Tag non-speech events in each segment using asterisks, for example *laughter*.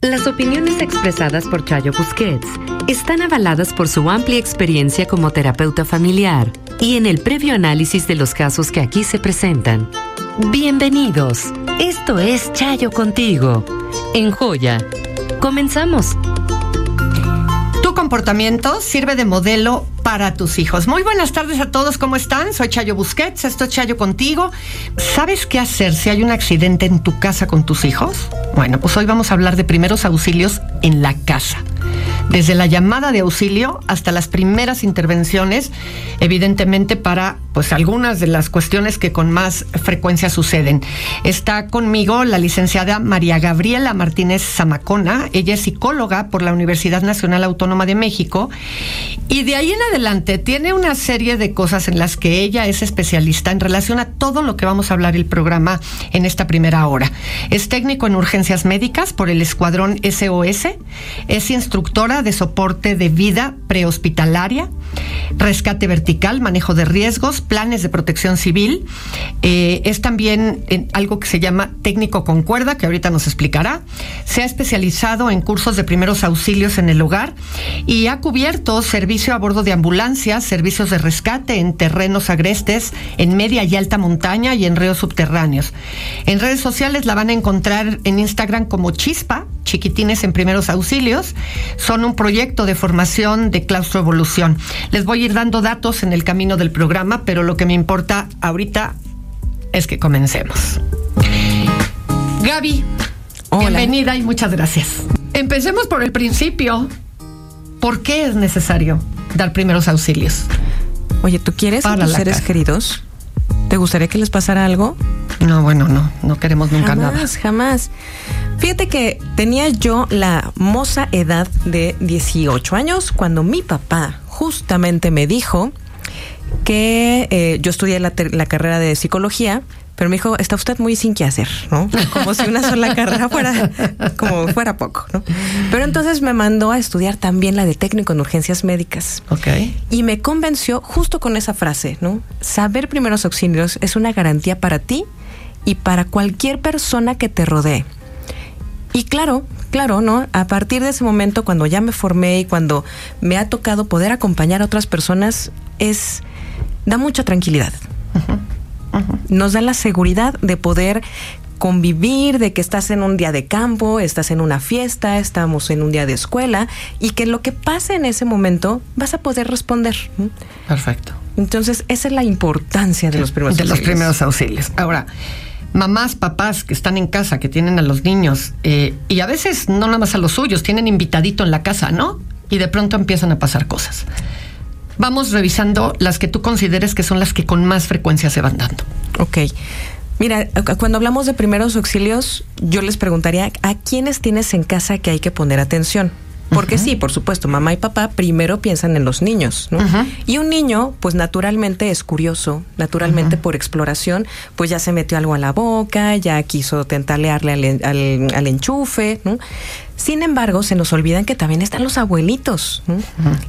Las opiniones expresadas por Chayo Busquets están avaladas por su amplia experiencia como terapeuta familiar y en el previo análisis de los casos que aquí se presentan. Bienvenidos. Esto es Chayo contigo. En Joya. Comenzamos. Tu comportamiento sirve de modelo para tus hijos. Muy buenas tardes a todos, ¿cómo están? Soy Chayo Busquets, esto es Chayo contigo. ¿Sabes qué hacer si hay un accidente en tu casa con tus hijos? Bueno, pues hoy vamos a hablar de primeros auxilios en la casa. Desde la llamada de auxilio hasta las primeras intervenciones, evidentemente para pues algunas de las cuestiones que con más frecuencia suceden. Está conmigo la licenciada María Gabriela Martínez Zamacona, ella es psicóloga por la Universidad Nacional Autónoma de México y de ahí en adelante tiene una serie de cosas en las que ella es especialista en relación a todo lo que vamos a hablar el programa en esta primera hora. Es técnico en urgencias médicas por el Escuadrón SOS, es instructora de soporte de vida prehospitalaria, rescate vertical, manejo de riesgos, planes de protección civil. Eh, es también en algo que se llama técnico con cuerda, que ahorita nos explicará. Se ha especializado en cursos de primeros auxilios en el hogar y ha cubierto servicio a bordo de ambulancias, servicios de rescate en terrenos agrestes, en media y alta montaña y en ríos subterráneos. En redes sociales la van a encontrar en Instagram como Chispa, chiquitines en primeros auxilios. Son un proyecto de formación de claustroevolución. Les voy a ir dando datos en el camino del programa, pero lo que me importa ahorita es que comencemos. Gaby, bienvenida y muchas gracias. Empecemos por el principio. ¿Por qué es necesario dar primeros auxilios? Oye, ¿tú quieres a Para tus la seres queridos? ¿Te gustaría que les pasara algo? No, bueno, no, no queremos nunca jamás, nada. jamás. Fíjate que tenía yo la moza edad de 18 años cuando mi papá justamente me dijo que eh, yo estudié la carrera de psicología, pero me dijo, está usted muy sin qué hacer, ¿no? *laughs* Como si una sola carrera fuera, como fuera poco, ¿no? Pero entonces me mandó a estudiar también la de técnico en urgencias médicas. Ok. Y me convenció justo con esa frase, ¿no? Saber primeros auxilios es una garantía para ti y para cualquier persona que te rodee. Y claro, claro, ¿no? A partir de ese momento, cuando ya me formé y cuando me ha tocado poder acompañar a otras personas, es. da mucha tranquilidad. Nos da la seguridad de poder convivir, de que estás en un día de campo, estás en una fiesta, estamos en un día de escuela y que lo que pase en ese momento vas a poder responder. Perfecto. Entonces, esa es la importancia de los primeros de los primeros auxilios. Ahora, mamás, papás que están en casa, que tienen a los niños, eh, y a veces no nada más a los suyos, tienen invitadito en la casa, ¿no? Y de pronto empiezan a pasar cosas. Vamos revisando las que tú consideres que son las que con más frecuencia se van dando. Ok. Mira, cu- cuando hablamos de primeros auxilios, yo les preguntaría a quiénes tienes en casa que hay que poner atención. Porque sí, por supuesto, mamá y papá primero piensan en los niños, ¿no? Y un niño, pues naturalmente es curioso, naturalmente por exploración, pues ya se metió algo a la boca, ya quiso tentalearle al, al- al enchufe, ¿no? Sin embargo, se nos olvidan que también están los abuelitos.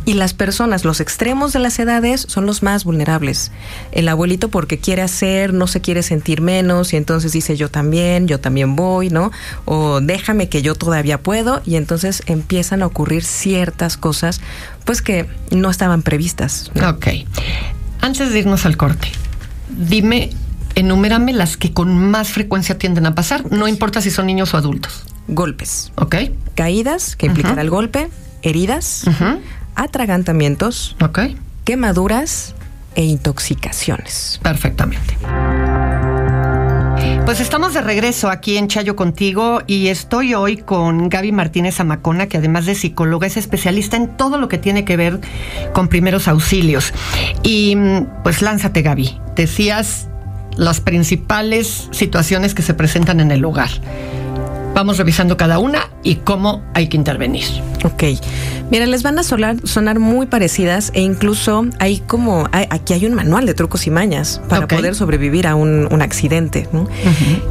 Y las personas, los extremos de las edades, son los más vulnerables. El abuelito porque quiere hacer, no se quiere sentir menos, y entonces dice yo también, yo también voy, ¿no? O déjame que yo todavía puedo, y entonces empiezan a ocurrir ciertas cosas, pues que no estaban previstas. ¿no? Ok. Antes de irnos al corte, dime, enumérame las que con más frecuencia tienden a pasar, no importa si son niños o adultos. Golpes. Ok. Caídas, que implicará el golpe, heridas, atragantamientos, quemaduras e intoxicaciones. Perfectamente. Pues estamos de regreso aquí en Chayo contigo y estoy hoy con Gaby Martínez Amacona, que además de psicóloga es especialista en todo lo que tiene que ver con primeros auxilios. Y mm, pues lánzate Gaby, decías las principales situaciones que se presentan en el hogar. Vamos revisando cada una y cómo hay que intervenir. Ok. Mira, les van a sonar, sonar muy parecidas e incluso hay como, hay- aquí hay un manual de trucos y mañas para Ok. poder sobrevivir a un, un accidente. ¿no?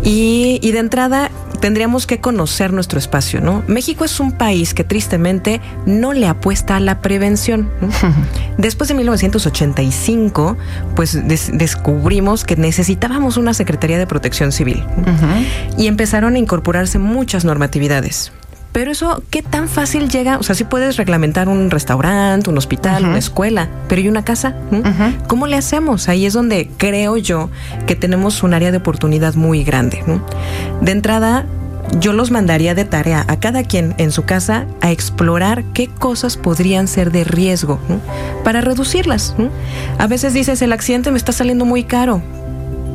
y, y de entrada tendríamos que conocer nuestro espacio. ¿no? México es un país que tristemente no le apuesta a la prevención. ¿no? *laughs* Después de 1985, pues des- descubrimos que necesitábamos una Secretaría de Protección Civil. ¿no? Y empezaron a incorporarse muchas normatividades. Pero eso, ¿qué tan fácil llega? O sea, sí puedes reglamentar un restaurante, un hospital, una escuela, pero ¿y una casa? ¿Mm? ¿Cómo le hacemos? Ahí es donde creo yo que tenemos un área de oportunidad muy grande. ¿no? De entrada, yo los mandaría de tarea a cada quien en su casa a explorar qué cosas podrían ser de riesgo ¿no? para reducirlas. ¿no? A veces dices, el accidente me está saliendo muy caro.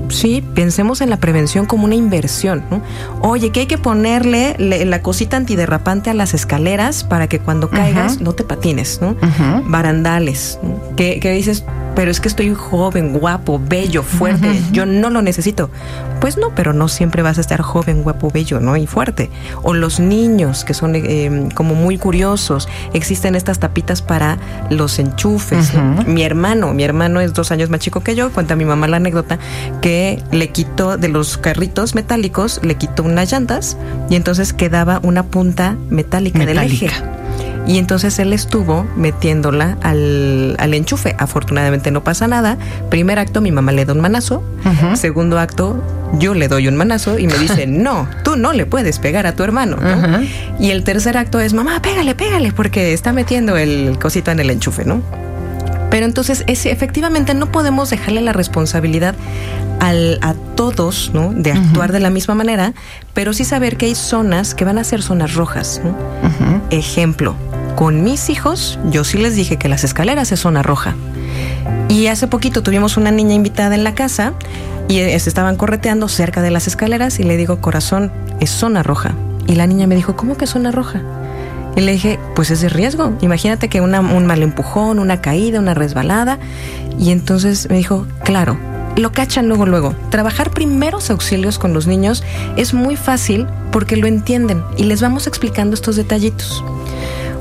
Sí, pensemos en la prevención como una inversión. ¿no? Oye, que hay que ponerle le- la cosita antiderrapante a las escaleras para que cuando caigas no te patines, ¿no? Barandales, ¿no? que, que dices, pero es que estoy joven, guapo, bello, fuerte, yo no lo necesito. Pues no, pero no siempre vas a estar joven, guapo, bello, ¿no? Y fuerte. O los niños que son eh, como muy curiosos, existen estas tapitas para los enchufes. Mi hermano, mi hermano es dos años más chico que yo, cuenta mi mamá la anécdota que le quitó de los carritos metálicos, le quitó unas llantas y entonces quedaba una punta metálica, del Metálica. eje. Y entonces él estuvo metiéndola al, al enchufe. Afortunadamente no pasa nada. Primer acto, mi mamá le da un manazo. Segundo acto, yo le doy un manazo y me dice, *laughs* no, tú no le puedes pegar a tu hermano. ¿no? Y el tercer acto es, mamá, pégale, pégale, porque está metiendo el cosito en el enchufe, ¿no? Pero entonces, es, efectivamente, no podemos dejarle la responsabilidad al- a todos, ¿no? De actuar de la misma manera, pero sí saber que hay zonas que van a ser zonas rojas. ¿no? Ejemplo, con mis hijos, yo sí les dije que las escaleras es zona roja. Y hace poquito tuvimos una niña invitada en la casa y se estaban correteando cerca de las escaleras y le digo, corazón, es zona roja. Y la niña me dijo, ¿cómo que zona roja? Y le dije, pues es de riesgo. Imagínate que un mal empujón, una caída, una resbalada. Y entonces me dijo, claro, lo cachan luego, luego. Trabajar primeros auxilios con los niños es muy fácil porque lo entienden y les vamos explicando estos detallitos.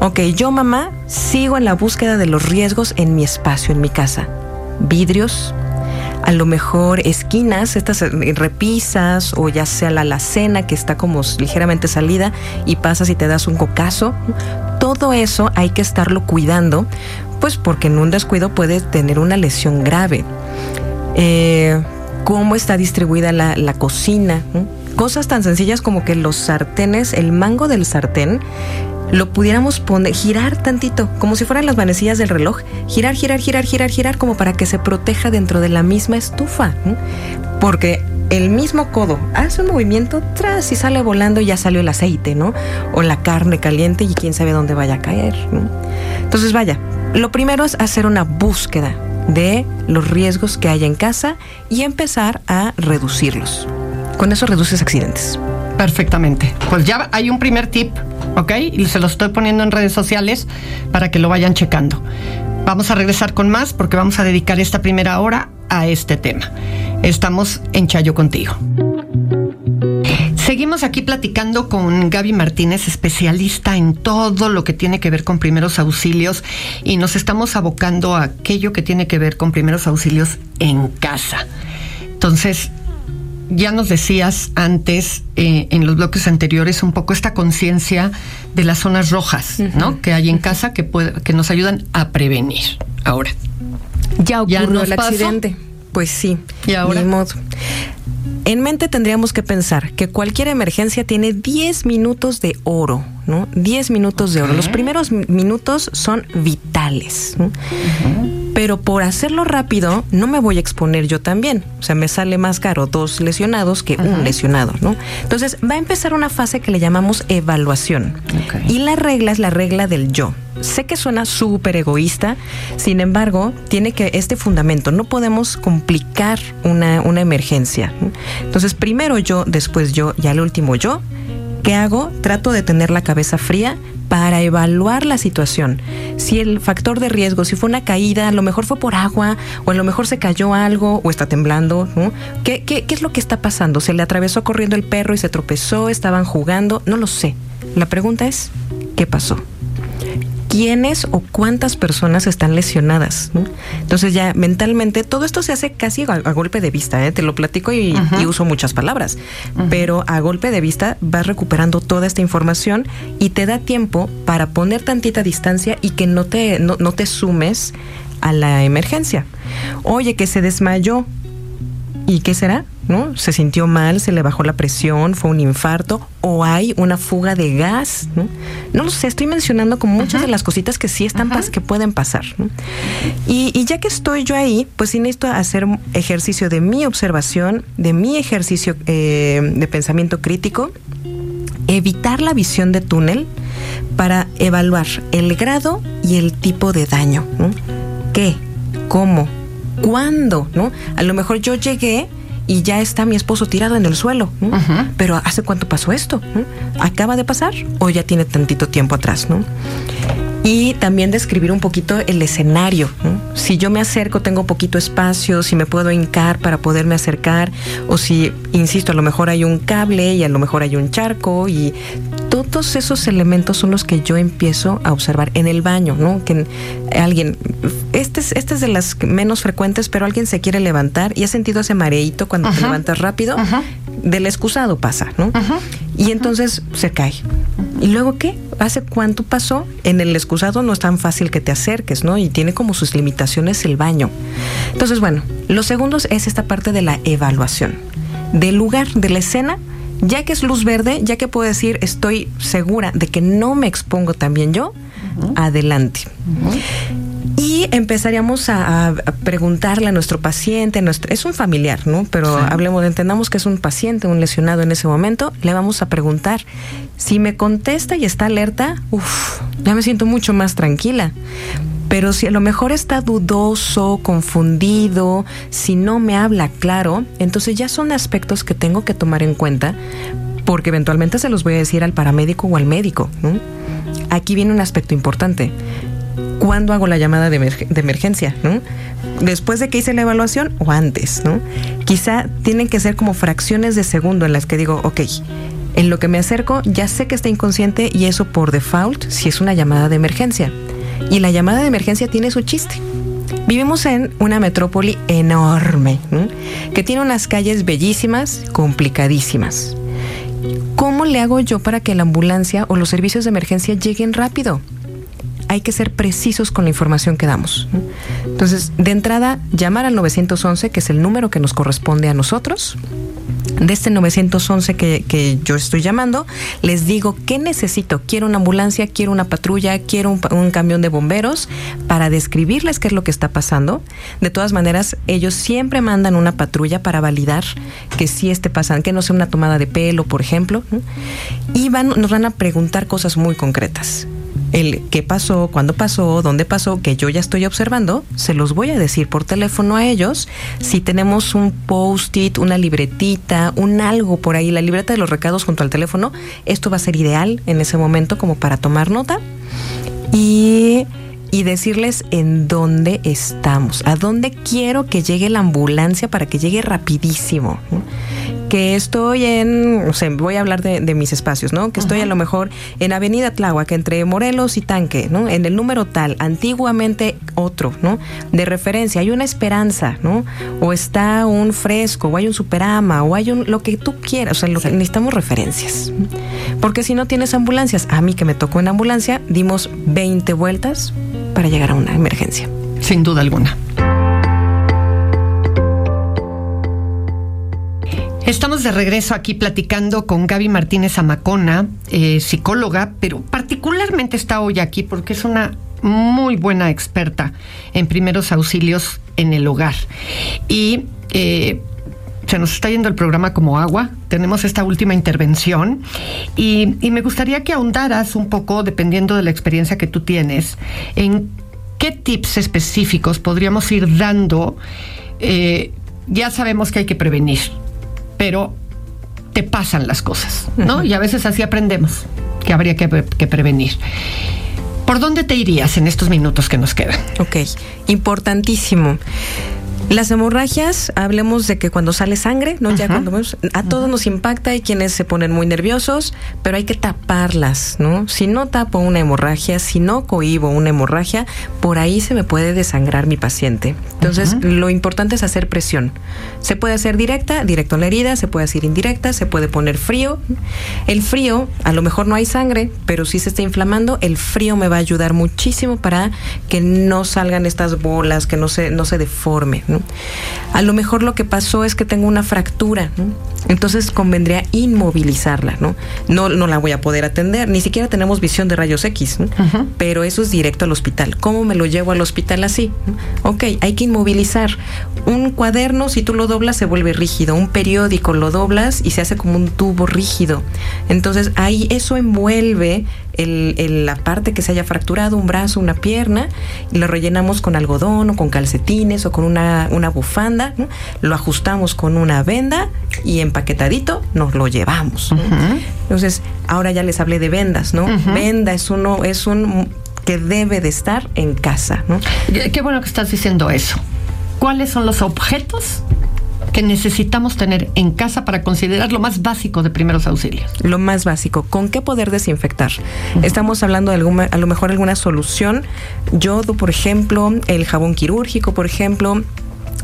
Ok, yo mamá sigo en la búsqueda de los riesgos en mi espacio, en mi casa. Vidrios, a lo mejor esquinas, estas eh, repisas o ya sea la alacena que está como ligeramente salida y pasas y te das un cocazo. Todo eso hay que estarlo cuidando, pues porque en un descuido puede tener una lesión grave. Eh, cómo está distribuida la, cocina. Cosas tan sencillas como que los sartenes, el mango del sartén, lo pudiéramos poner, girar tantito, como si fueran las manecillas del reloj, girar, girar, girar, girar, girar, como para que se proteja dentro de la misma estufa. Porque el mismo codo hace un movimiento tras y sale volando y ya salió el aceite, ¿no? O la carne caliente y quién sabe dónde vaya a caer. Entonces, vaya, lo primero es hacer una búsqueda de los riesgos que hay en casa y empezar a reducirlos. Con eso reduces accidentes. Perfectamente. Pues ya hay un primer tip, ¿ok? Y se lo estoy poniendo en redes sociales para que lo vayan checando. Vamos a regresar con más porque vamos a dedicar esta primera hora a este tema. Estamos en Chayo contigo. Seguimos aquí platicando con Gaby Martínez, especialista en todo lo que tiene que ver con primeros auxilios y nos estamos abocando a aquello que tiene que ver con primeros auxilios en casa. Entonces, ya nos decías antes, eh, en los bloques anteriores, un poco esta conciencia de las zonas rojas, ¿no? Que hay en casa que, puede- que nos ayudan a prevenir. Ahora, Ya ¿Ya ocurrió el pasó? accidente. Pues sí. ¿Y ahora? Ni modo. En mente tendríamos que pensar que cualquier emergencia tiene 10 minutos de oro, ¿no? 10 minutos de oro. Los primeros mi- minutos son vitales. Pero por hacerlo rápido no me voy a exponer yo también. O sea, me sale más caro dos lesionados que un lesionado, ¿no? Entonces va a empezar una fase que le llamamos evaluación. Y la regla es la regla del yo. Sé que suena súper egoísta, sin embargo, tiene que este fundamento. No podemos complicar una, una emergencia. Entonces, primero yo, después yo y al último yo. ¿Qué hago? Trato de tener la cabeza fría para evaluar la situación. Si el factor de riesgo, si fue una caída, a lo mejor fue por agua, o a lo mejor se cayó algo, o está temblando, ¿no? ¿Qué, qué, qué es lo que está pasando? ¿Se le atravesó corriendo el perro y se tropezó? ¿Estaban jugando? No lo sé. La pregunta es, ¿qué pasó? Quiénes o cuántas personas están lesionadas. ¿no? Entonces ya mentalmente todo esto se hace casi a, a golpe de vista, ¿eh? te lo platico y, y uso muchas palabras, pero a golpe de vista vas recuperando toda esta información y te da tiempo para poner tantita distancia y que no te, no, no te sumes a la emergencia. Oye, que se desmayó. ¿Y qué será? ¿No? ¿Se sintió mal? ¿Se le bajó la presión? ¿Fue un infarto? ¿O hay una fuga de gas? No, no lo sé, estoy mencionando como muchas de las cositas que sí están, pas- que pueden pasar. ¿no? Y, y ya que estoy yo ahí, pues sí necesito hacer ejercicio de mi observación, de mi ejercicio eh, de pensamiento crítico, evitar la visión de túnel para evaluar el grado y el tipo de daño. ¿no? ¿Qué? ¿Cómo? ¿Cuándo? ¿No? A lo mejor yo llegué y ya está mi esposo tirado en el suelo. ¿no? Pero ¿hace cuánto pasó esto? ¿no? ¿Acaba de pasar o ya tiene tantito tiempo atrás? ¿no? Y también describir un poquito el escenario. ¿no? Si yo me acerco, tengo poquito espacio, si me puedo hincar para poderme acercar, o si, insisto, a lo mejor hay un cable y a lo mejor hay un charco, y todos esos elementos son los que yo empiezo a observar en el baño, ¿no? Que alguien, este es, este es de las menos frecuentes, pero alguien se quiere levantar y ha sentido ese mareíto cuando te levantas rápido, del excusado pasa, ¿no? Y entonces se cae. ¿Y luego qué? ¿Hace cuánto pasó? En el excusado no es tan fácil que te acerques, ¿no? Y tiene como sus limitaciones el baño. Entonces, bueno, los segundos es esta parte de la evaluación. Del lugar, de la escena, ya que es luz verde, ya que puedo decir estoy segura de que no me expongo también yo, adelante. Y empezaríamos a, a preguntarle a nuestro paciente, a nuestro, es un familiar, ¿no? Pero hablemos, entendamos que es un paciente, un lesionado en ese momento, le vamos a preguntar. Si me contesta y está alerta, uff, ya me siento mucho más tranquila. Pero si a lo mejor está dudoso, confundido, si no me habla claro, entonces ya son aspectos que tengo que tomar en cuenta porque eventualmente se los voy a decir al paramédico o al médico. ¿no? Aquí viene un aspecto importante. ¿Cuándo hago la llamada de, emerg- de emergencia? ¿no? ¿Después de que hice la evaluación o antes? ¿no? Quizá tienen que ser como fracciones de segundo en las que digo, ok, en lo que me acerco ya sé que está inconsciente y eso por default si es una llamada de emergencia. Y la llamada de emergencia tiene su chiste. Vivimos en una metrópoli enorme, ¿no? que tiene unas calles bellísimas, complicadísimas. ¿Cómo le hago yo para que la ambulancia o los servicios de emergencia lleguen rápido? Hay que ser precisos con la información que damos. Entonces, de entrada, llamar al 911, que es el número que nos corresponde a nosotros. De este 911 que, yo estoy llamando, les digo qué necesito. Quiero una ambulancia, quiero una patrulla, quiero un, camión de bomberos para describirles qué es lo que está pasando. De todas maneras, ellos siempre mandan una patrulla para validar que sí esté pasando, que no sea una tomada de pelo, por ejemplo. Y nos van a preguntar cosas muy concretas el qué pasó, cuándo pasó, dónde pasó, que yo ya estoy observando, se los voy a decir por teléfono a ellos. Si tenemos un post-it, una libretita, un algo por ahí, la libreta de los recados junto al teléfono, esto va a ser ideal en ese momento como para tomar nota. Y y decirles en dónde estamos, a dónde quiero que llegue la ambulancia para que llegue rapidísimo. Que estoy en, o sea, voy a hablar de, de mis espacios, ¿no? Que estoy a lo mejor en Avenida Tláhuac, entre Morelos y Tanque, ¿no? En el número tal, antiguamente otro, ¿no? De referencia, hay una esperanza, ¿no? O está un fresco, o hay un superama, o hay un, lo que tú quieras, o sea, lo que- necesitamos referencias. Porque si no tienes ambulancias, a mí que me tocó en ambulancia, dimos 20 vueltas para llegar a una emergencia. Sin duda alguna. Estamos de regreso aquí platicando con Gaby Martínez Amacona, eh, psicóloga, pero particularmente está hoy aquí porque es una muy buena experta en primeros auxilios en el hogar. Y eh, se nos está yendo el programa como agua. Tenemos esta última intervención y, me gustaría que ahondaras un poco, dependiendo de la experiencia que tú tienes, en qué tips específicos podríamos ir dando. Eh, ya sabemos que hay que prevenir, pero te pasan las cosas, ¿no? Y a veces así aprendemos que habría que, que prevenir. ¿Por dónde te irías en estos minutos que nos quedan? Ok, importantísimo. Las hemorragias, hablemos de que cuando sale sangre, ¿no? Ya cuando vemos, a todos nos impacta, hay quienes se ponen muy nerviosos, pero hay que taparlas, ¿no? Si no tapo una hemorragia, si no cohibo una hemorragia, por ahí se me puede desangrar mi paciente. Entonces, lo importante es hacer presión. Se puede hacer directa, directo a la herida, se puede hacer indirecta, se puede poner frío. El frío, a lo mejor no hay sangre, pero si se está inflamando, el frío me va a ayudar muchísimo para que no salgan estas bolas, que no se, no se deforme. A lo mejor lo que pasó es que tengo una fractura. Entonces convendría inmovilizarla, ¿no? ¿no? No la voy a poder atender, ni siquiera tenemos visión de rayos X, ¿no? pero eso es directo al hospital. ¿Cómo me lo llevo al hospital así? Ok, hay que inmovilizar. Un cuaderno, si tú lo doblas, se vuelve rígido. Un periódico lo doblas y se hace como un tubo rígido. Entonces ahí eso envuelve el, el, la parte que se haya fracturado, un brazo, una pierna, y lo rellenamos con algodón o con calcetines o con una, una bufanda, ¿no? lo ajustamos con una venda y empaquetadito nos lo llevamos. Entonces, ahora ya les hablé de vendas, ¿no? Venda es uno, es un que debe de estar en casa, ¿no? Qué bueno que estás diciendo eso. ¿Cuáles son los objetos que necesitamos tener en casa para considerar lo más básico de primeros auxilios? Lo más básico, ¿con qué poder desinfectar? Uh -huh. Estamos hablando de alguna, a lo mejor alguna solución. Yodo, por ejemplo, el jabón quirúrgico, por ejemplo,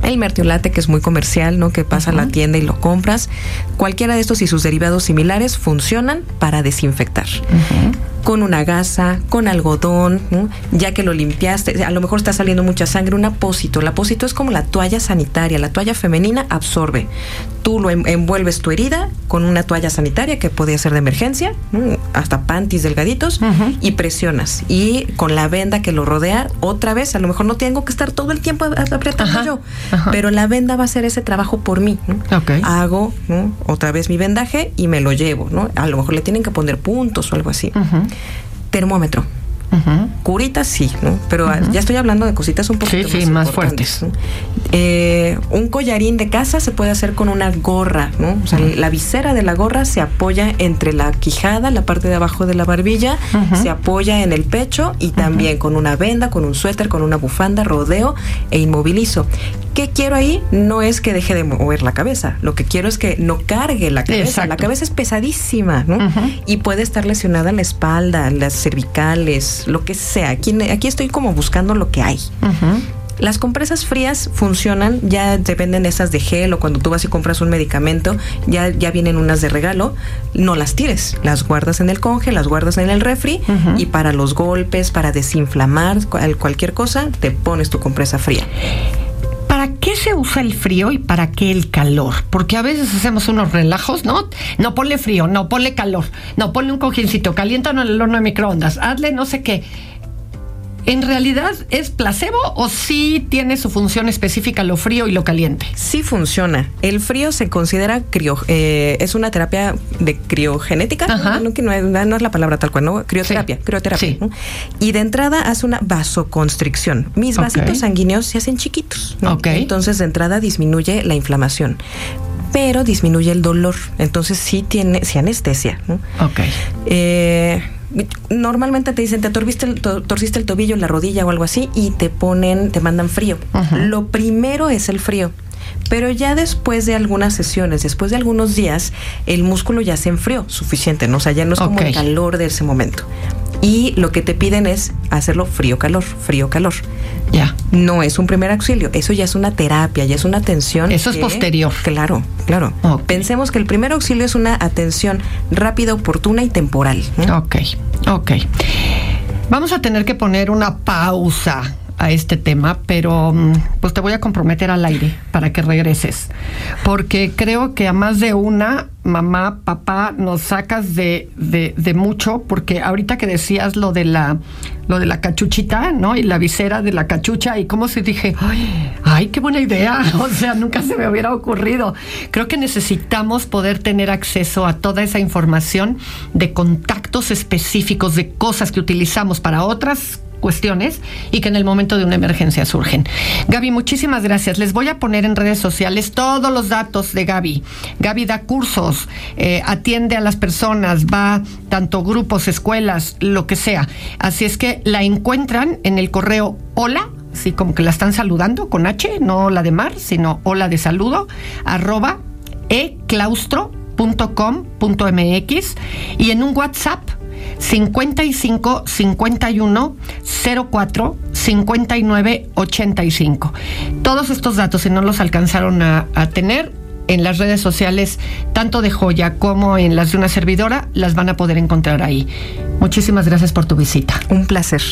el mertiolate que es muy comercial, ¿no? Que pasa uh -huh. a la tienda y lo compras. Cualquiera de estos y sus derivados similares funcionan para desinfectar. Uh -huh. Con una gasa, con algodón, ¿no? ya que lo limpiaste, a lo mejor está saliendo mucha sangre, un apósito. El apósito es como la toalla sanitaria, la toalla femenina absorbe. Tú lo envuelves tu herida con una toalla sanitaria que podría ser de emergencia, ¿no? Hasta panties delgaditos, uh -huh. y presionas. Y con la venda que lo rodea, otra vez, a lo mejor no tengo que estar todo el tiempo apretando yo, Ajá. pero la venda va a hacer ese trabajo por mí. ¿no? Okay. Hago ¿no? otra vez mi vendaje y me lo llevo. ¿no? A lo mejor le tienen que poner puntos o algo así. Uh -huh. Termómetro. Uh -huh. Curitas sí, ¿no? Pero uh -huh. ya estoy hablando de cositas un poquito sí, sí, más, más fuertes. ¿no? Eh, un collarín de casa se puede hacer con una gorra, ¿no? O sea, uh -huh. la visera de la gorra se apoya entre la quijada, la parte de abajo de la barbilla, se apoya en el pecho y también con una venda, con un suéter, con una bufanda, rodeo e inmovilizo. ¿Qué quiero ahí? No es que deje de mover la cabeza, lo que quiero es que no cargue la cabeza. Exacto. La cabeza es pesadísima, ¿no? Y puede estar lesionada en la espalda, las cervicales, lo que sea. Aquí, aquí estoy como buscando lo que hay. Uh -huh. Las compresas frías funcionan, ya dependen esas de gel o cuando tú vas y compras un medicamento, ya, ya vienen unas de regalo, no las tires, las guardas en el conge, las guardas en el refri uh -huh. y para los golpes, para desinflamar cualquier cosa, te pones tu compresa fría. ¿Para qué se usa el frío y para qué el calor? Porque a veces hacemos unos relajos, ¿no? No ponle frío, no ponle calor, no ponle un cojincito, caliéntalo en el horno de microondas, hazle no sé qué. ¿En realidad es placebo o sí tiene su función específica lo frío y lo caliente? Sí funciona. El frío se considera crio, eh, es una terapia de criogenética, Ajá. no, no, no, no, es la palabra tal cual, ¿no? Crioterapia, sí. crioterapia. Sí. ¿no? Y de entrada hace una vasoconstricción. Mis vasitos okay. sanguíneos se hacen chiquitos. ¿no? Okay. Entonces de entrada disminuye la inflamación pero disminuye el dolor. Entonces sí tiene, sí anestesia. ¿no? Ok. Eh, normalmente te dicen, te torciste el, torciste el tobillo, la rodilla o algo así, y te ponen, te mandan frío. Uh -huh. Lo primero es el frío. Pero ya después de algunas sesiones, después de algunos días, el músculo ya se enfrió suficiente, ¿no? O sea, ya no es como el calor de ese momento. Y lo que te piden es hacerlo frío-calor, frío-calor. Ya. No es un primer auxilio, eso ya es una terapia, ya es una atención. Eso que, es posterior. Claro, claro. Okay. Pensemos que el primer auxilio es una atención rápida, oportuna y temporal. Ok, ok. Vamos a tener que poner una pausa a este tema, pero mm, pues te voy a comprometer al aire para que regreses. Porque creo que a más de una mamá, papá, nos sacas de, de, de mucho, porque ahorita que decías lo de la lo de la cachuchita, ¿no? Y la visera de la cachucha, y cómo se dije, ay, ay, qué buena idea. *laughs* O sea, nunca se me hubiera ocurrido. Creo que necesitamos poder tener acceso a toda esa información de contactos específicos, de cosas que utilizamos para otras cuestiones y que en el momento de una emergencia surgen. Gaby, muchísimas gracias. Les voy a poner en redes sociales todos los datos de Gaby. Gaby da cursos, eh, atiende a las personas, va tanto grupos, escuelas, lo que sea. Así es que la encuentran en el correo hola así como que la están saludando con H, no la de mar, sino hola de saludo, arroba eclaustro.com.mx y en un WhatsApp 55 51 04 59 85. Todos estos datos, si no los alcanzaron a, a tener, en las redes sociales, tanto de Joya como en las de una servidora, las van a poder encontrar ahí. Muchísimas gracias por tu visita. Un placer.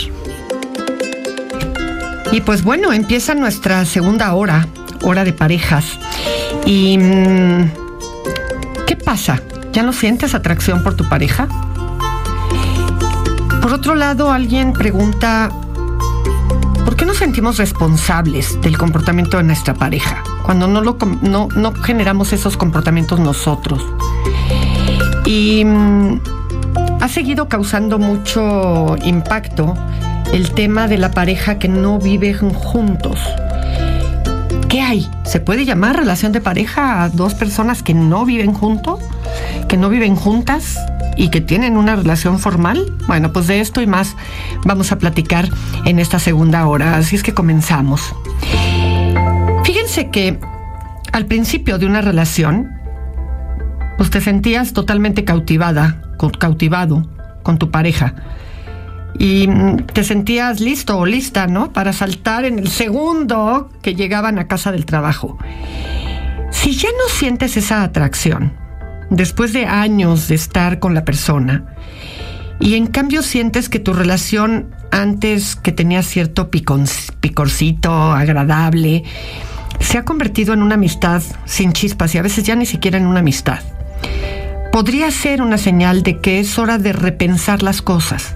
Y pues bueno, empieza nuestra segunda hora, hora de parejas. ¿Y mm, qué pasa? ¿Ya no sientes atracción por tu pareja? Por otro lado, alguien pregunta, ¿por qué nos sentimos responsables del comportamiento de nuestra pareja cuando no, lo, no, no generamos esos comportamientos nosotros? Y mm, ha seguido causando mucho impacto el tema de la pareja que no viven juntos. ¿Qué hay? ¿Se puede llamar relación de pareja a dos personas que no viven juntos? ¿Que no viven juntas? ¿Y que tienen una relación formal? Bueno, pues de esto y más vamos a platicar en esta segunda hora. Así es que comenzamos. Fíjense que al principio de una relación, pues te sentías totalmente cautivada, cautivado con tu pareja. Y mm, te sentías listo o lista, ¿no? Para saltar en el segundo que llegaban a casa del trabajo. Si ya no sientes esa atracción, después de años de estar con la persona, y en cambio sientes que tu relación antes que tenía cierto picorcito agradable, se ha convertido en una amistad sin chispas y a veces ya ni siquiera en una amistad. Podría ser una señal de que es hora de repensar las cosas.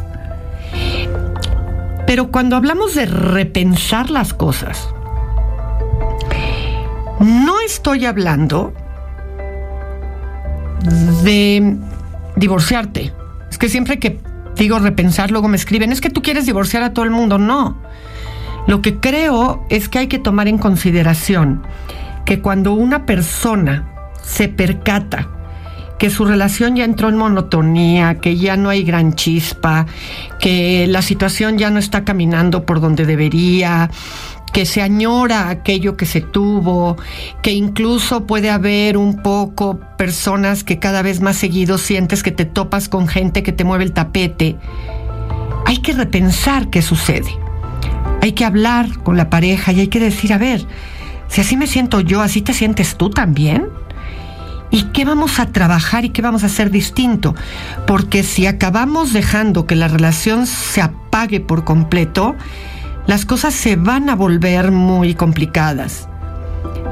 Pero cuando hablamos de repensar las cosas, no estoy hablando de divorciarte. Es que siempre que digo repensar, luego me escriben, es que tú quieres divorciar a todo el mundo. No. Lo que creo es que hay que tomar en consideración que cuando una persona se percata que su relación ya entró en monotonía, que ya no hay gran chispa, que la situación ya no está caminando por donde debería, que se añora aquello que se tuvo, que incluso puede haber un poco personas que cada vez más seguido sientes que te topas con gente que te mueve el tapete. Hay que repensar qué sucede. Hay que hablar con la pareja y hay que decir, a ver, si así me siento yo, así te sientes tú también. ¿Y qué vamos a trabajar y qué vamos a hacer distinto? Porque si acabamos dejando que la relación se apague por completo, las cosas se van a volver muy complicadas.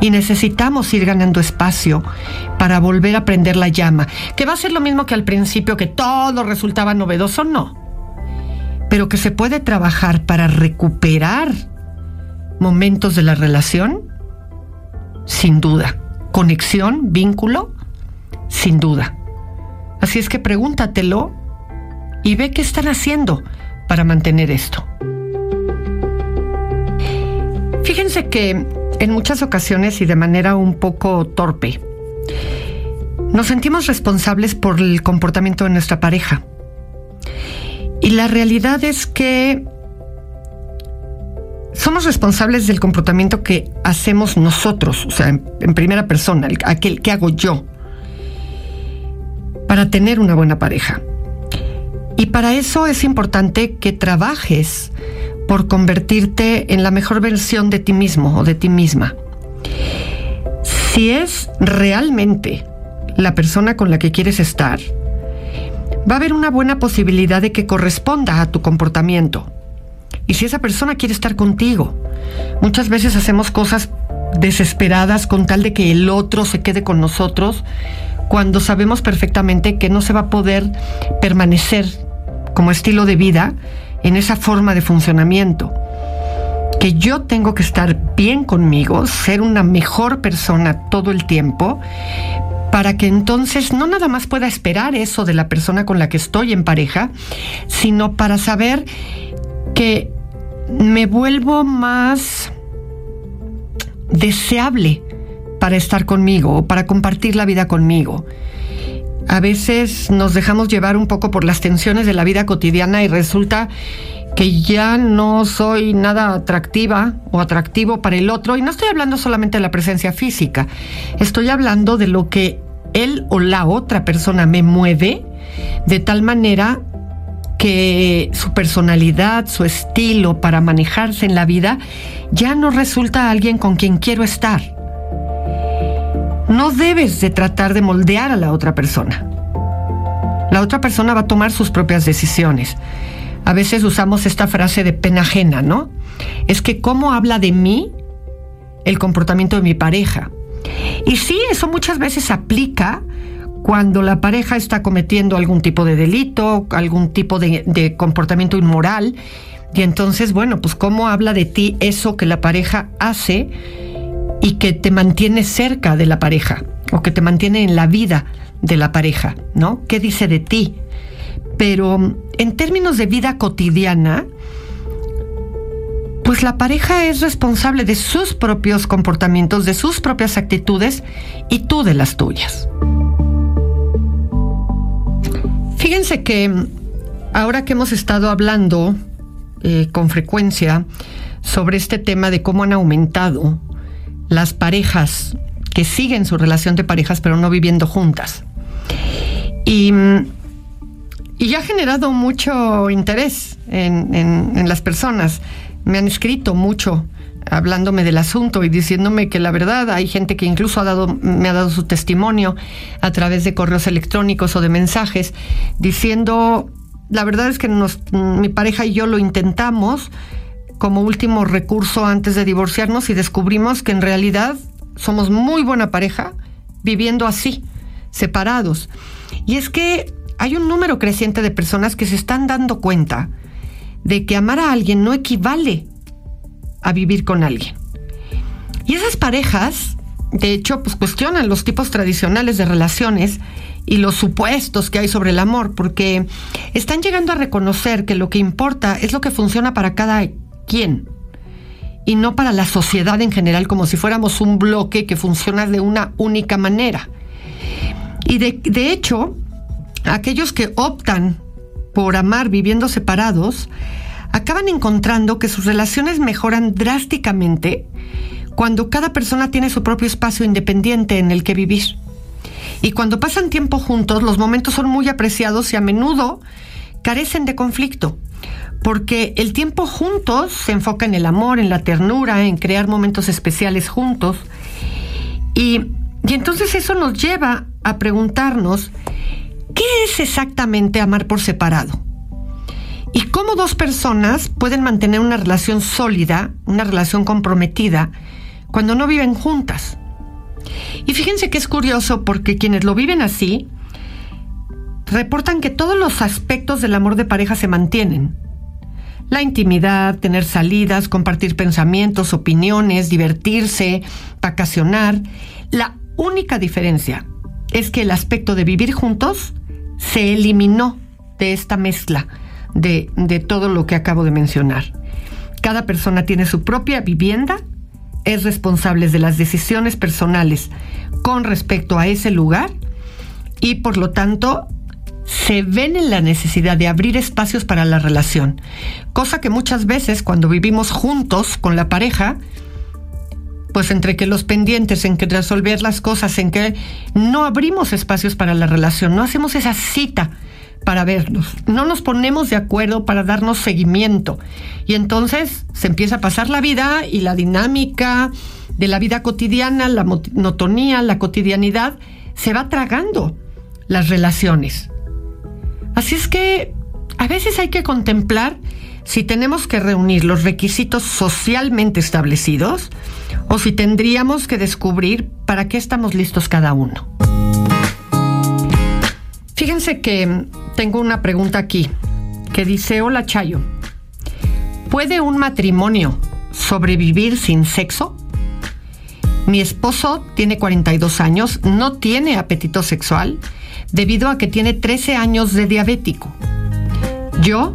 Y necesitamos ir ganando espacio para volver a prender la llama. Que va a ser lo mismo que al principio, que todo resultaba novedoso, no. Pero que se puede trabajar para recuperar momentos de la relación, sin duda. Conexión, vínculo, sin duda. Así es que pregúntatelo y ve qué están haciendo para mantener esto. Fíjense que en muchas ocasiones y de manera un poco torpe, nos sentimos responsables por el comportamiento de nuestra pareja. Y la realidad es que somos responsables del comportamiento que hacemos nosotros, o sea, en, primera persona, el- aquel que hago yo, para tener una buena pareja. Y para eso es importante que trabajes por convertirte en la mejor versión de ti mismo o de ti misma. Si es realmente la persona con la que quieres estar, va a haber una buena posibilidad de que corresponda a tu comportamiento. y si esa persona quiere estar contigo. Muchas veces hacemos cosas desesperadas con tal de que el otro se quede con nosotros cuando sabemos perfectamente que no se va a poder permanecer como estilo de vida en esa forma de funcionamiento. Que yo tengo que estar bien conmigo, ser una mejor persona todo el tiempo, para que entonces no nada más pueda esperar eso de la persona con la que estoy en pareja, sino para saber que me vuelvo más deseable para estar conmigo o para compartir la vida conmigo. A veces nos dejamos llevar un poco por las tensiones de la vida cotidiana y resulta que ya no soy nada atractiva o atractivo para el otro. Y no estoy hablando solamente de la presencia física, estoy hablando de lo que él o la otra persona me mueve de tal manera que su personalidad, su estilo para manejarse en la vida ya no resulta alguien con quien quiero estar. No debes de tratar de moldear a la otra persona. La otra persona va a tomar sus propias decisiones. A veces usamos esta frase de pena ajena, ¿no? Es que cómo habla de mí el comportamiento de mi pareja. Y sí, eso muchas veces aplica cuando la pareja está cometiendo algún tipo de delito, algún tipo de, de, comportamiento inmoral. Y entonces, bueno, pues cómo habla de ti eso que la pareja hace y que te mantiene cerca de la pareja o que te mantiene en la vida de la pareja, ¿no? ¿Qué dice de ti? Pero en términos de vida cotidiana, pues la pareja es responsable de sus propios comportamientos, de sus propias actitudes y tú de las tuyas. Fíjense que ahora que hemos estado hablando eh, con frecuencia sobre este tema de cómo han aumentado las parejas que siguen su relación de parejas pero no viviendo juntas. Y, y ha generado mucho interés en, en, las personas. Me han escrito mucho hablándome del asunto y diciéndome que la verdad hay gente que incluso ha dado, me ha dado su testimonio a través de correos electrónicos o de mensajes diciendo la verdad es que nos, mi pareja y yo lo intentamos como último recurso antes de divorciarnos y descubrimos que en realidad somos muy buena pareja viviendo así, separados. Y es que hay un número creciente de personas que se están dando cuenta de que amar a alguien no equivale a vivir con alguien. Y esas parejas, de hecho, pues cuestionan los tipos tradicionales de relaciones y los supuestos que hay sobre el amor, porque están llegando a reconocer que lo que importa es lo que funciona para cada quien y no para la sociedad en general como si fuéramos un bloque que funciona de una única manera. Y de, de hecho, aquellos que optan por amar viviendo separados, acaban encontrando que sus relaciones mejoran drásticamente cuando cada persona tiene su propio espacio independiente en el que vivir. Y cuando pasan tiempo juntos, los momentos son muy apreciados y a menudo carecen de conflicto porque el tiempo juntos se enfoca en el amor, en la ternura, en crear momentos especiales juntos. Y, y entonces eso nos lleva a preguntarnos, ¿qué es exactamente amar por separado? ¿Y cómo dos personas pueden mantener una relación sólida, una relación comprometida, cuando no viven juntas? Y fíjense que es curioso porque quienes lo viven así reportan que todos los aspectos del amor de pareja se mantienen la intimidad, tener salidas, compartir pensamientos, opiniones, divertirse, vacacionar. La única diferencia es que el aspecto de vivir juntos se eliminó de esta mezcla de, de todo lo que acabo de mencionar. Cada persona tiene su propia vivienda, es responsable de las decisiones personales con respecto a ese lugar y por lo tanto se ven en la necesidad de abrir espacios para la relación, cosa que muchas veces cuando vivimos juntos con la pareja, pues entre que los pendientes, en que resolver las cosas, en que no abrimos espacios para la relación, no hacemos esa cita para vernos, no nos ponemos de acuerdo para darnos seguimiento. Y entonces se empieza a pasar la vida y la dinámica de la vida cotidiana, la monotonía, la cotidianidad, se va tragando las relaciones. Así es que a veces hay que contemplar si tenemos que reunir los requisitos socialmente establecidos o si tendríamos que descubrir para qué estamos listos cada uno. Fíjense que tengo una pregunta aquí que dice, hola Chayo, ¿puede un matrimonio sobrevivir sin sexo? Mi esposo tiene 42 años, no tiene apetito sexual debido a que tiene 13 años de diabético. Yo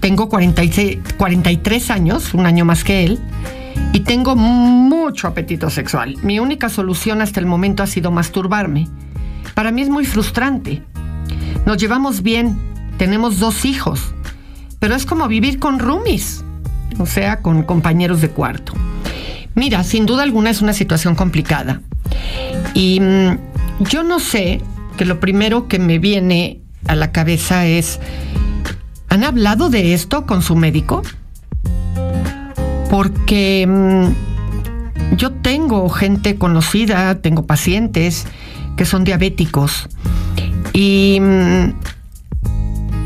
tengo 46, 43 años, un año más que él, y tengo mucho apetito sexual. Mi única solución hasta el momento ha sido masturbarme. Para mí es muy frustrante. Nos llevamos bien, tenemos dos hijos, pero es como vivir con roomies, o sea, con compañeros de cuarto. Mira, sin duda alguna es una situación complicada. Y mm, yo no sé que lo primero que me viene a la cabeza es, ¿han hablado de esto con su médico? Porque mm, yo tengo gente conocida, tengo pacientes que son diabéticos y mm,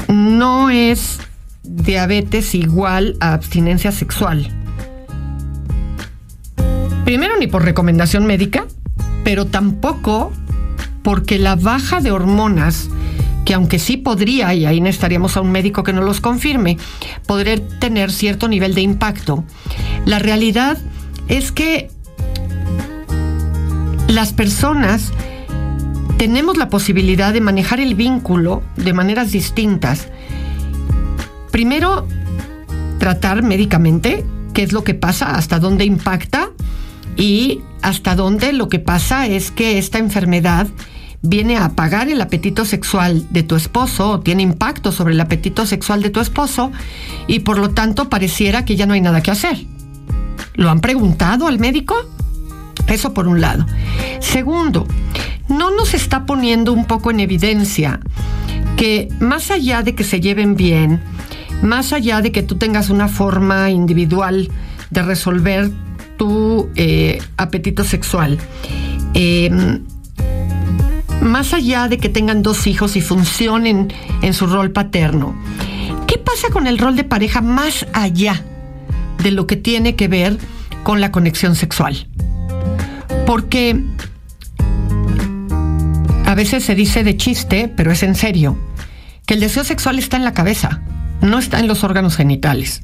no es diabetes igual a abstinencia sexual primero ni por recomendación médica, pero tampoco porque la baja de hormonas, que aunque sí podría, y ahí necesitaríamos a un médico que nos los confirme, podría tener cierto nivel de impacto, la realidad es que las personas tenemos la posibilidad de manejar el vínculo de maneras distintas. Primero, tratar médicamente qué es lo que pasa, hasta dónde impacta y hasta dónde lo que pasa es que esta enfermedad viene a apagar el apetito sexual de tu esposo o tiene impacto sobre el apetito sexual de tu esposo y por lo tanto pareciera que ya no hay nada que hacer. ¿Lo han preguntado al médico? Eso por un lado. Segundo, no nos está poniendo un poco en evidencia que más allá de que se lleven bien, más allá de que tú tengas una forma individual de resolver tu eh, apetito sexual. Em, más allá de que tengan dos hijos y funcionen en su rol paterno, ¿qué pasa con el rol de pareja más allá de lo que tiene que ver con la conexión sexual? Porque a veces se dice de chiste, pero es en serio, que el deseo sexual está en la cabeza, no está en los órganos genitales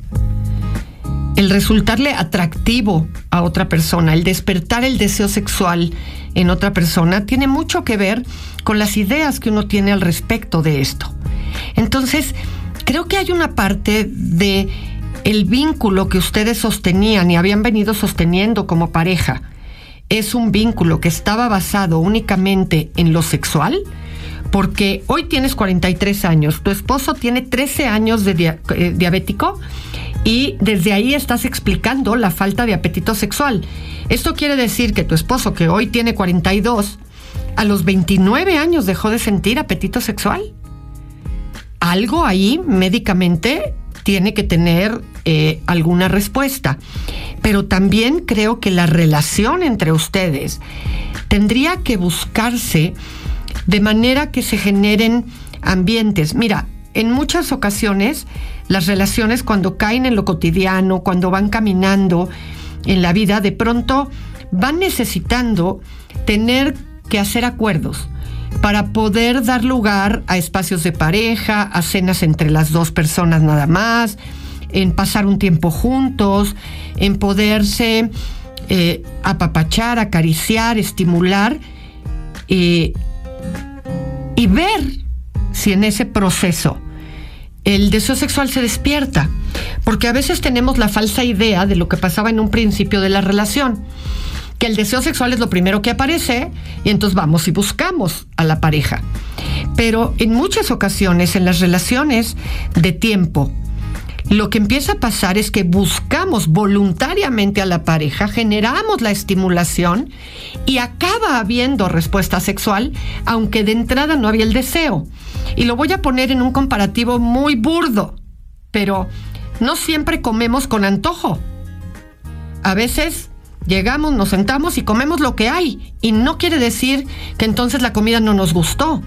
el resultarle atractivo a otra persona, el despertar el deseo sexual en otra persona, tiene mucho que ver con las ideas que uno tiene al respecto de esto. Entonces, creo que hay una parte de el vínculo que ustedes sostenían y habían venido sosteniendo como pareja. Es un vínculo que estaba basado únicamente en lo sexual, porque hoy tienes 43 años, tu esposo tiene 13 años de eh, diabético y desde ahí estás explicando la falta de apetito sexual. Esto quiere decir que tu esposo, que hoy tiene 42, a los 29 años dejó de sentir apetito sexual. Algo ahí médicamente tiene que tener eh, alguna respuesta. Pero también creo que la relación entre ustedes tendría que buscarse de manera que se generen ambientes. Mira, en muchas ocasiones las relaciones cuando caen en lo cotidiano, cuando van caminando en la vida, de pronto van necesitando tener que hacer acuerdos para poder dar lugar a espacios de pareja, a cenas entre las dos personas nada más, en pasar un tiempo juntos, en poderse eh, apapachar, acariciar, estimular eh, y ver si en ese proceso el deseo sexual se despierta, porque a veces tenemos la falsa idea de lo que pasaba en un principio de la relación, que el deseo sexual es lo primero que aparece y entonces vamos y buscamos a la pareja. Pero en muchas ocasiones en las relaciones de tiempo, lo que empieza a pasar es que buscamos voluntariamente a la pareja, generamos la estimulación y acaba habiendo respuesta sexual, aunque de entrada no había el deseo. Y lo voy a poner en un comparativo muy burdo, pero no siempre comemos con antojo. A veces llegamos, nos sentamos y comemos lo que hay, y no quiere decir que entonces la comida no nos gustó.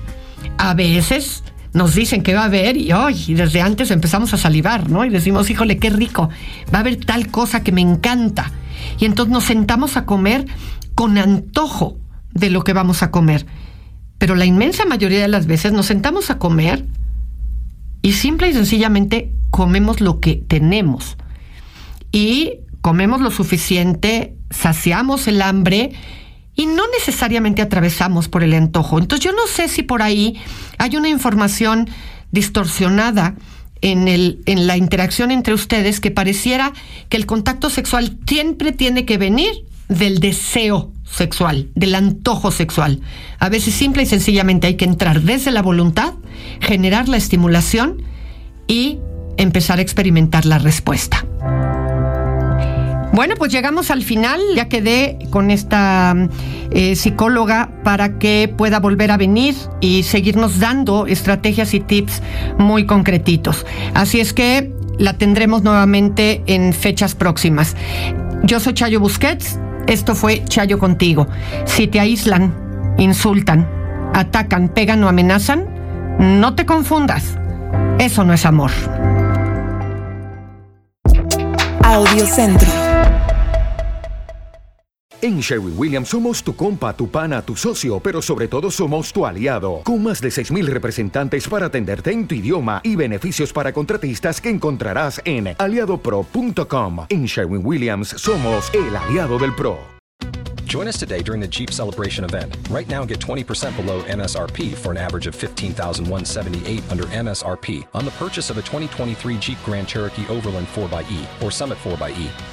A veces nos dicen que va a haber y, ay, y desde antes empezamos a salivar, ¿no? Y decimos, híjole, qué rico, va a haber tal cosa que me encanta. Y entonces nos sentamos a comer con antojo de lo que vamos a comer. Pero la inmensa mayoría de las veces nos sentamos a comer y simple y sencillamente comemos lo que tenemos. Y comemos lo suficiente, saciamos el hambre y no necesariamente atravesamos por el antojo. Entonces yo no sé si por ahí hay una información distorsionada en, el, en la interacción entre ustedes que pareciera que el contacto sexual siempre tiene que venir del deseo sexual, del antojo sexual. A veces simple y sencillamente hay que entrar desde la voluntad, generar la estimulación y empezar a experimentar la respuesta. Bueno, pues llegamos al final. Ya quedé con esta eh, psicóloga para que pueda volver a venir y seguirnos dando estrategias y tips muy concretitos. Así es que la tendremos nuevamente en fechas próximas. Yo soy Chayo Busquets. Esto fue Chayo contigo. Si te aíslan, insultan, atacan, pegan o amenazan, no te confundas. Eso no es amor. Audiocentro. En Sherwin Williams somos tu compa, tu pana, tu socio, pero sobre todo somos tu aliado, con más de 6.000 representantes para atenderte en tu idioma y beneficios para contratistas que encontrarás en aliadopro.com. En Sherwin Williams somos el aliado del PRO. Join us today during the Jeep Celebration event. Right now, get 20% below MSRP for an average of 15178 under MSRP on the purchase of a 2023 Jeep Grand Cherokee Overland 4xE or Summit 4xE.